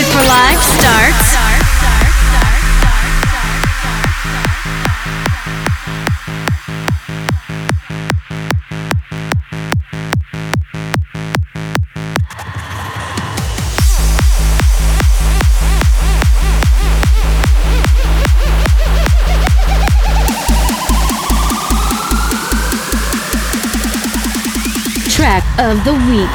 Music for Life starts track of the week.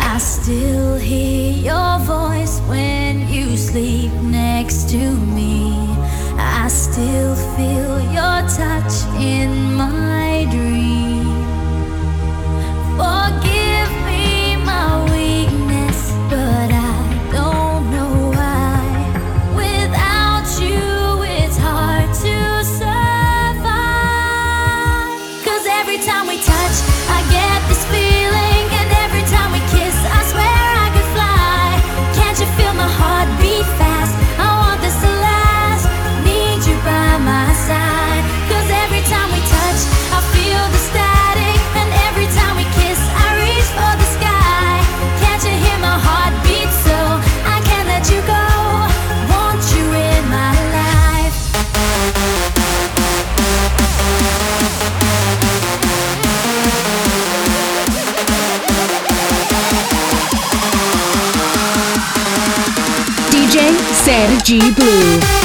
嫉妒。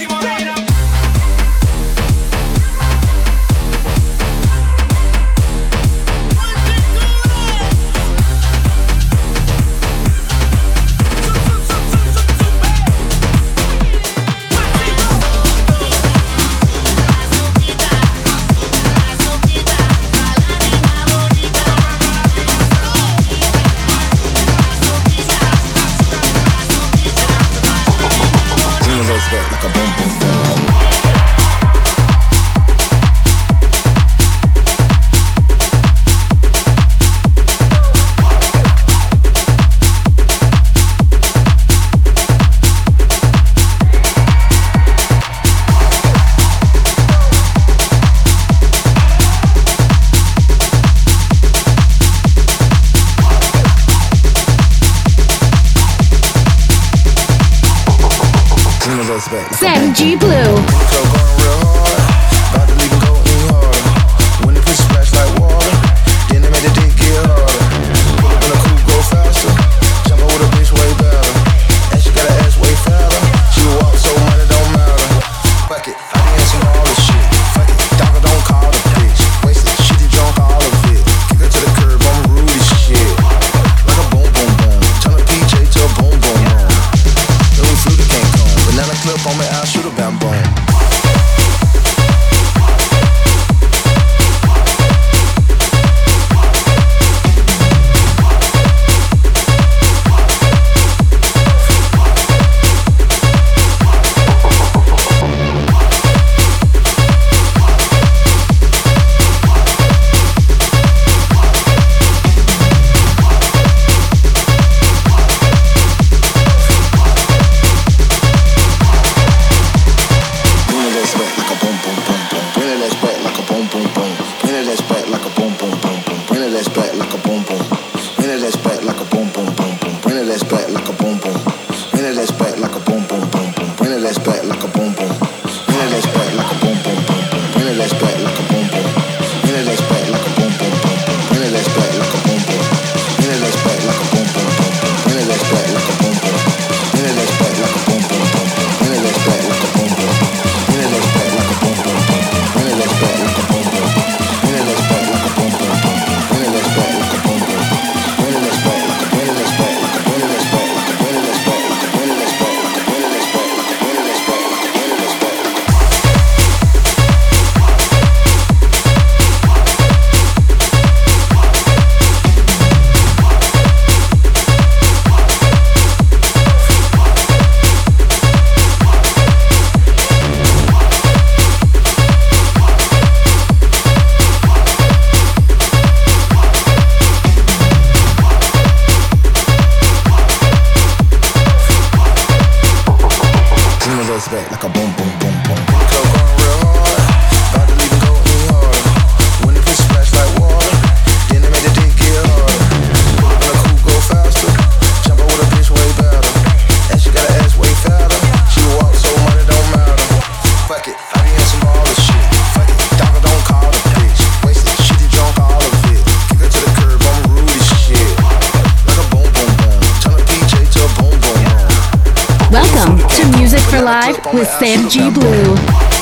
With Sergi Blue.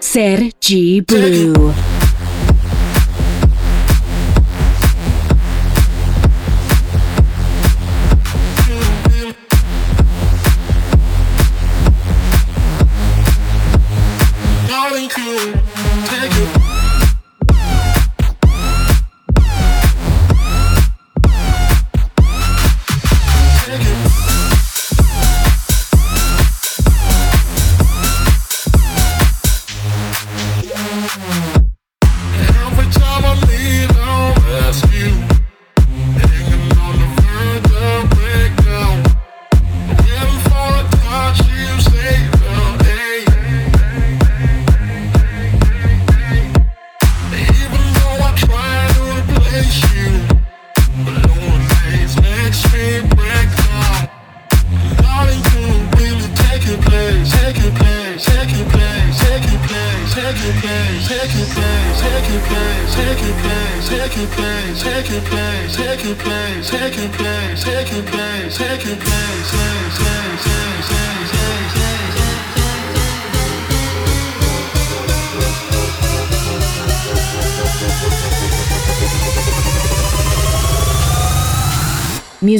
Sergi Blue.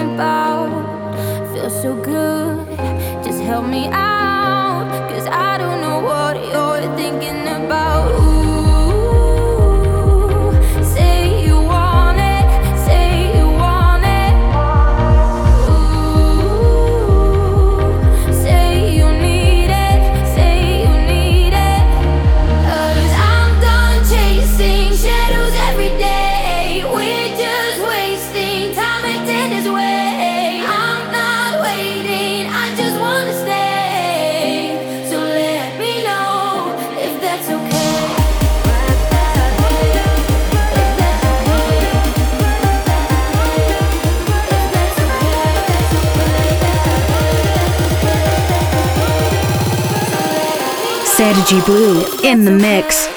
running about. Feel so good, just help me out. Cause I don't know what you're thinking about. Prodigy Blue in the mix.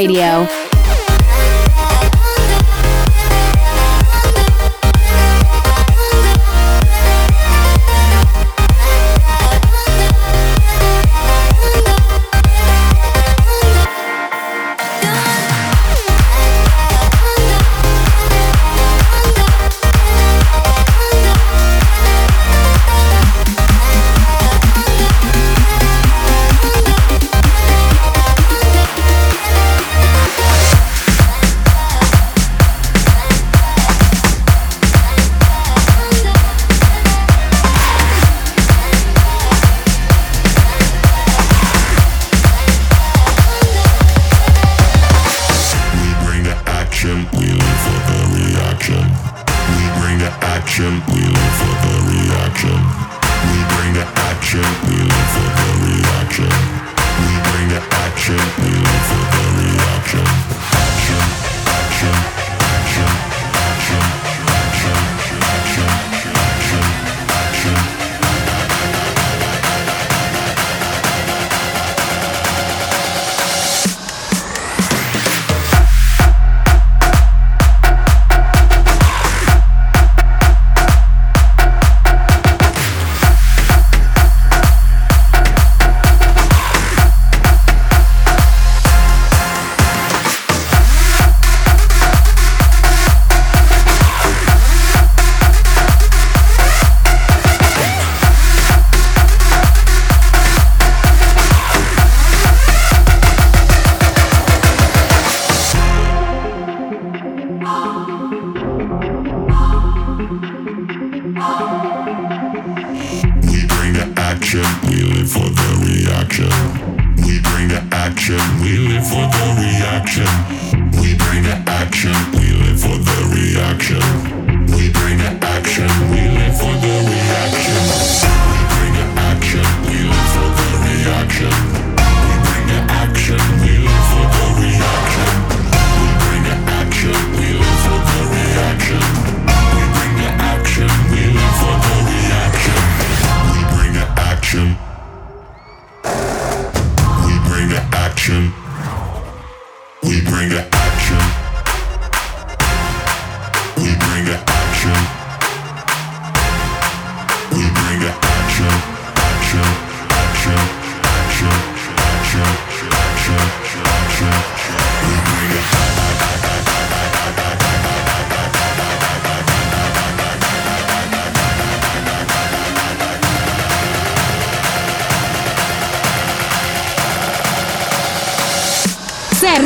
Radio.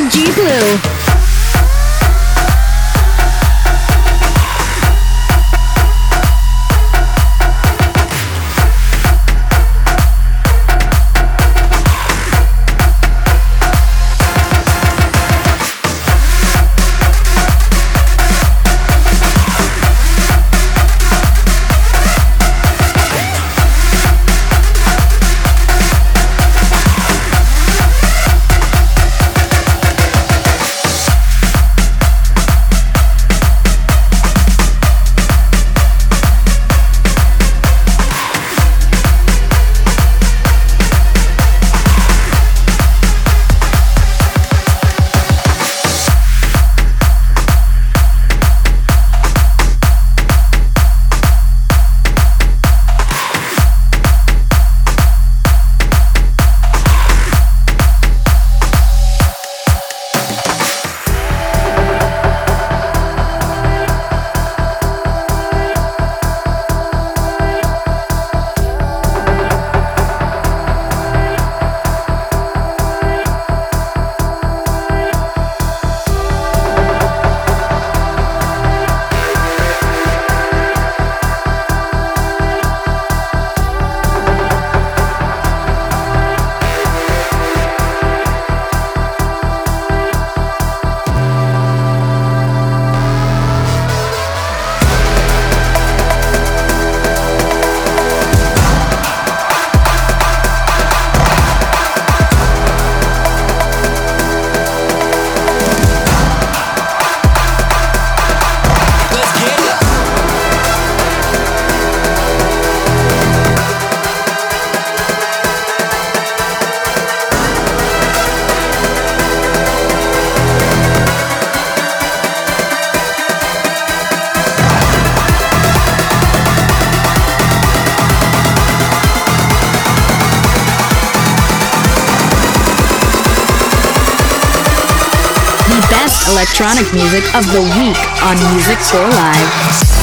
Sergi Blue. Electronic music of the week on Music for Live.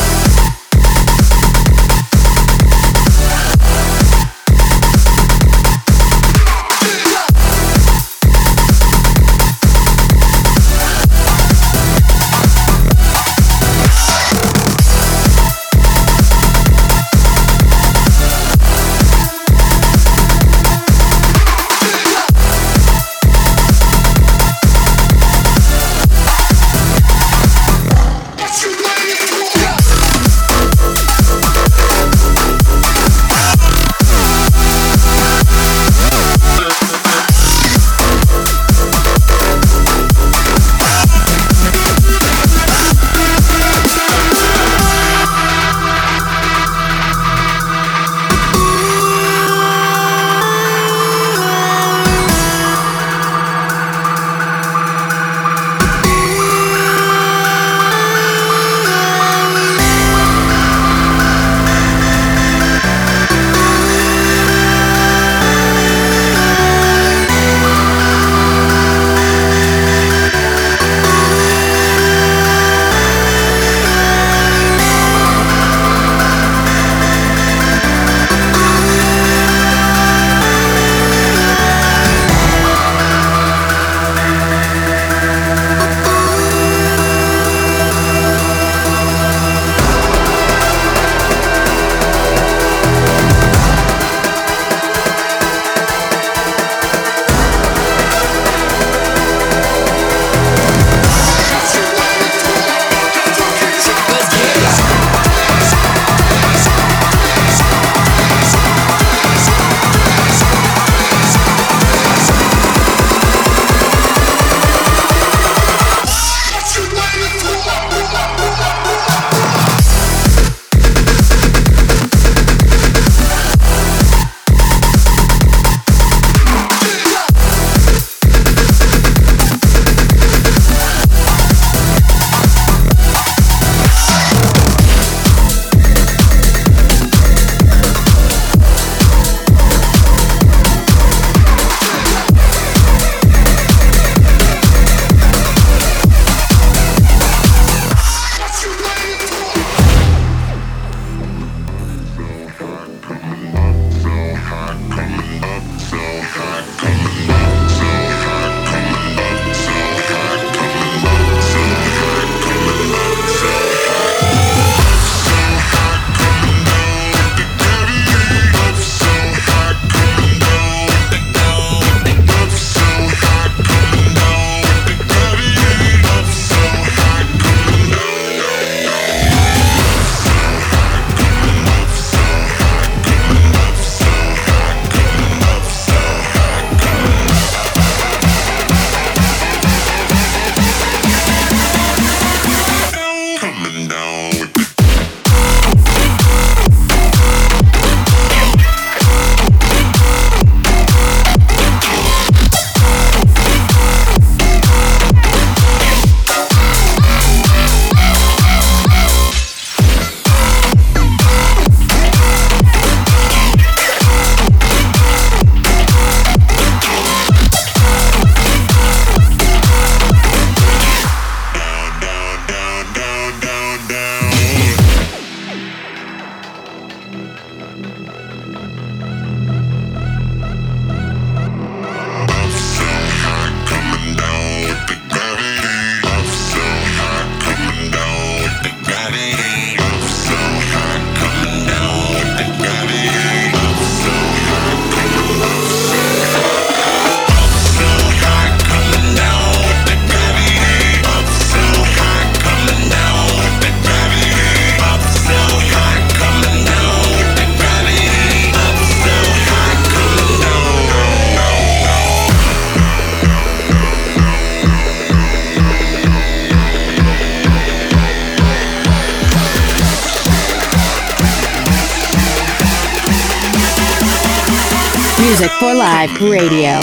Radio.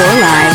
For Live.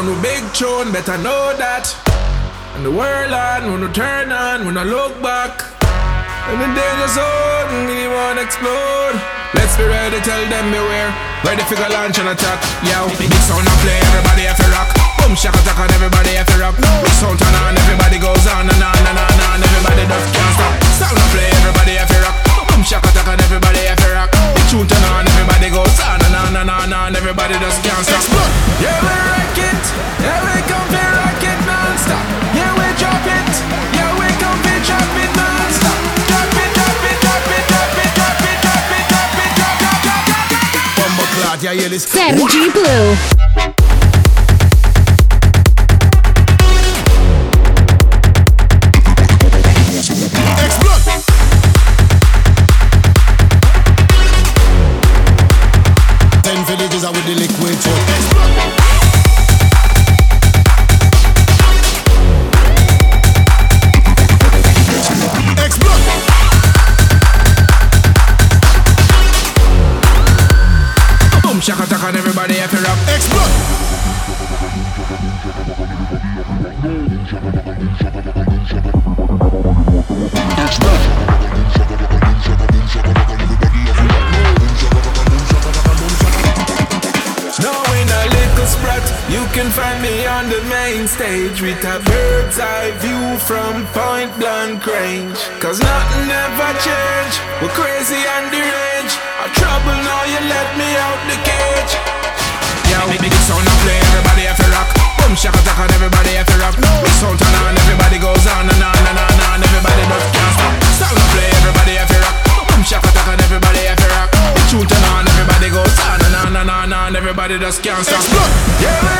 On a big tune, better know that. And the world on, when we turn on, when I look back. And the danger zone, we wanna explode. Let's be ready, tell them beware. Ready for launch and attack. Yeah, big sound I play, everybody have to rock. Boom, shaka attack on everybody have to rock. Big sound turn on, everybody goes on and on and on and on. Everybody just can't stop. Sound I play, everybody have to rock. Boom, shaka attack on everybody have to rock. Big tune turn on, everybody goes on and on and on and on. Everybody just can't stop. Yeah, we rock it. Yeah, we come to rock it non-stop. Yeah, we drop it. Yeah, we come to drop it non-stop. Drop it, drop it, drop it, drop it, drop it, drop it, drop it, drop, drop, drop, drop, drop. Bumbo clot, yeah, yeah, this. Sam G. Blue. Explode. With a bird's eye view from point blank range. Cause nothing ever change, we're crazy and deranged. I'm trouble now, you let me out the cage. Yeah, we big sound and play, everybody have to rock. Boom, shaka attack on everybody have to rock. Big sound turn on, everybody goes on and on and on and on. Everybody just can't stop. Sound and play, everybody have to rock. Boom, shaka on everybody have to rock. Big tune turn on, everybody goes on and on everybody just can't stop. Explode. Yeah,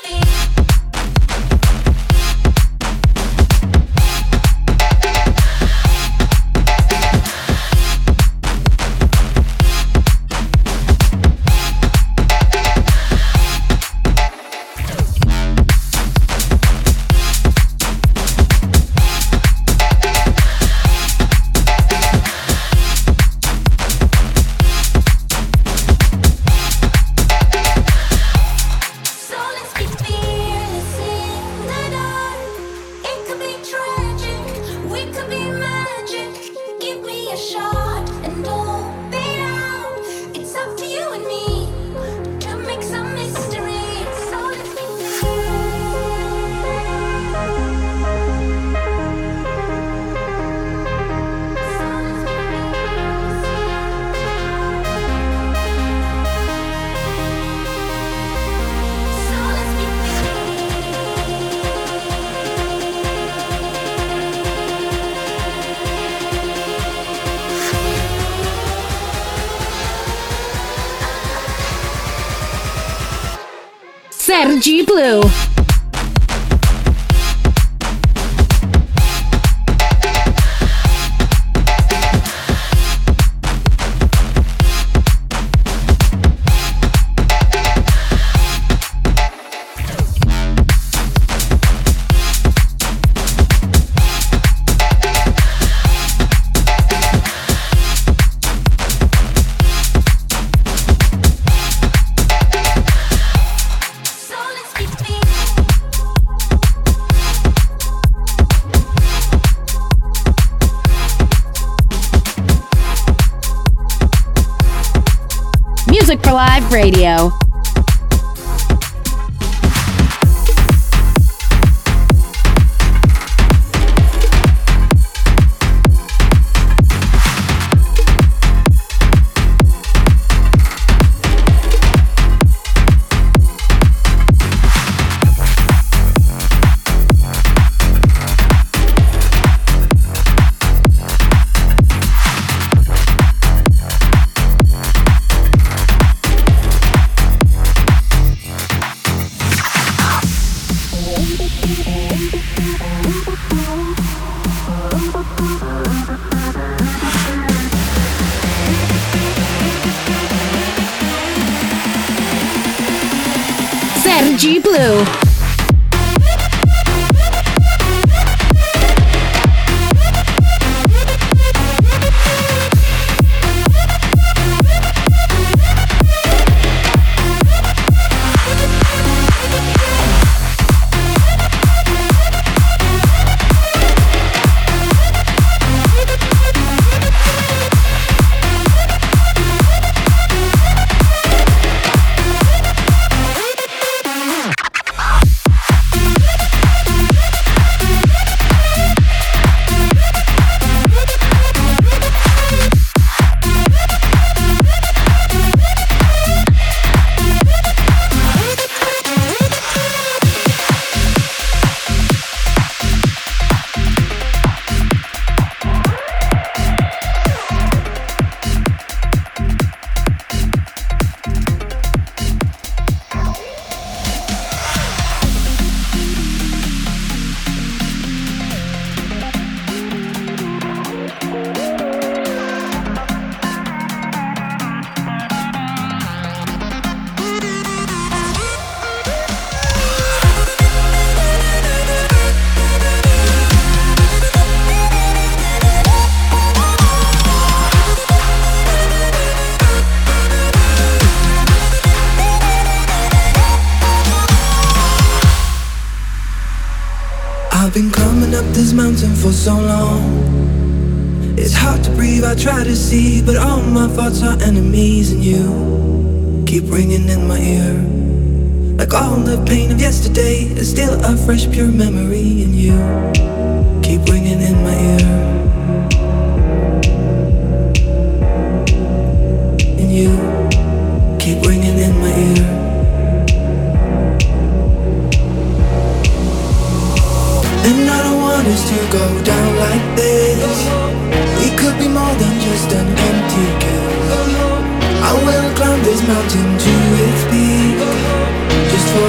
Radio.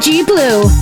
G blue.